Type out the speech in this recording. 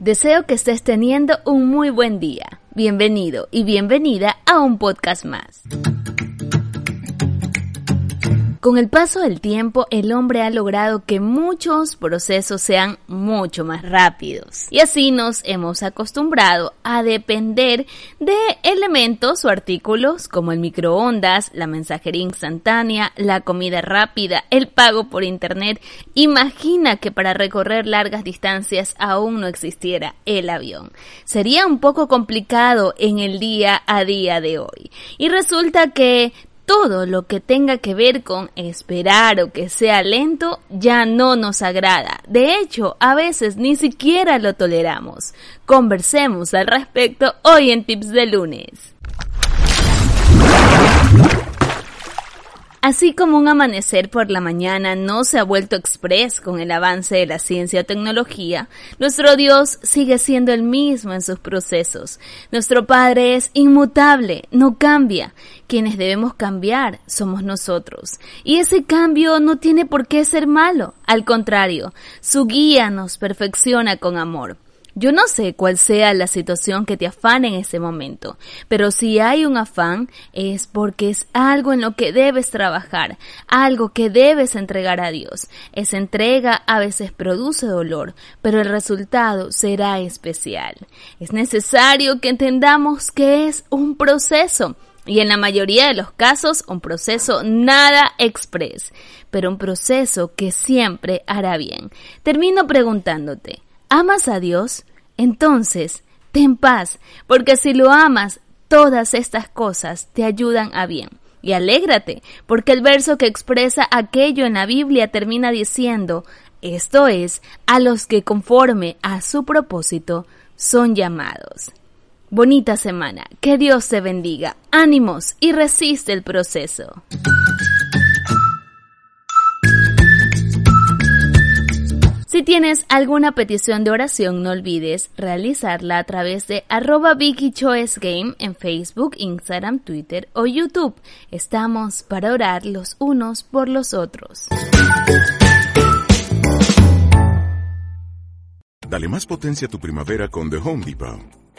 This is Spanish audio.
Deseo que estés teniendo un muy buen día. Bienvenido y bienvenida a un podcast más. Con el paso del tiempo, el hombre ha logrado que muchos procesos sean mucho más rápidos. Y así nos hemos acostumbrado a depender de elementos o artículos como el microondas, la mensajería instantánea, la comida rápida, el pago por internet. Imagina que para recorrer largas distancias aún no existiera el avión. Sería un poco complicado en el día a día de hoy. Y resulta que todo lo que tenga que ver con esperar o que sea lento ya no nos agrada. De hecho, a veces ni siquiera lo toleramos. Conversemos al respecto hoy en Tips de lunes. Así como un amanecer por la mañana no se ha vuelto express con el avance de la ciencia o tecnología, nuestro Dios sigue siendo el mismo en sus procesos. Nuestro Padre es inmutable, no cambia. Quienes debemos cambiar somos nosotros. Y ese cambio no tiene por qué ser malo. Al contrario, su guía nos perfecciona con amor. Yo no sé cuál sea la situación que te afane en ese momento, pero si hay un afán es porque es algo en lo que debes trabajar, algo que debes entregar a Dios. Esa entrega a veces produce dolor, pero el resultado será especial. Es necesario que entendamos que es un proceso. Y en la mayoría de los casos, un proceso nada express, pero un proceso que siempre hará bien. Termino preguntándote, ¿Amas a Dios? Entonces, ten paz, porque si lo amas, todas estas cosas te ayudan a bien. Y alégrate, porque el verso que expresa aquello en la Biblia termina diciendo, esto es, a los que conforme a su propósito son llamados. Bonita semana, que Dios te bendiga, ánimos y resiste el proceso. Si tienes alguna petición de oración, no olvides realizarla a través de arroba Vicky Game en Facebook, Instagram, Twitter o YouTube. Estamos para orar los unos por los otros. Dale más potencia a tu primavera con The Home Depot.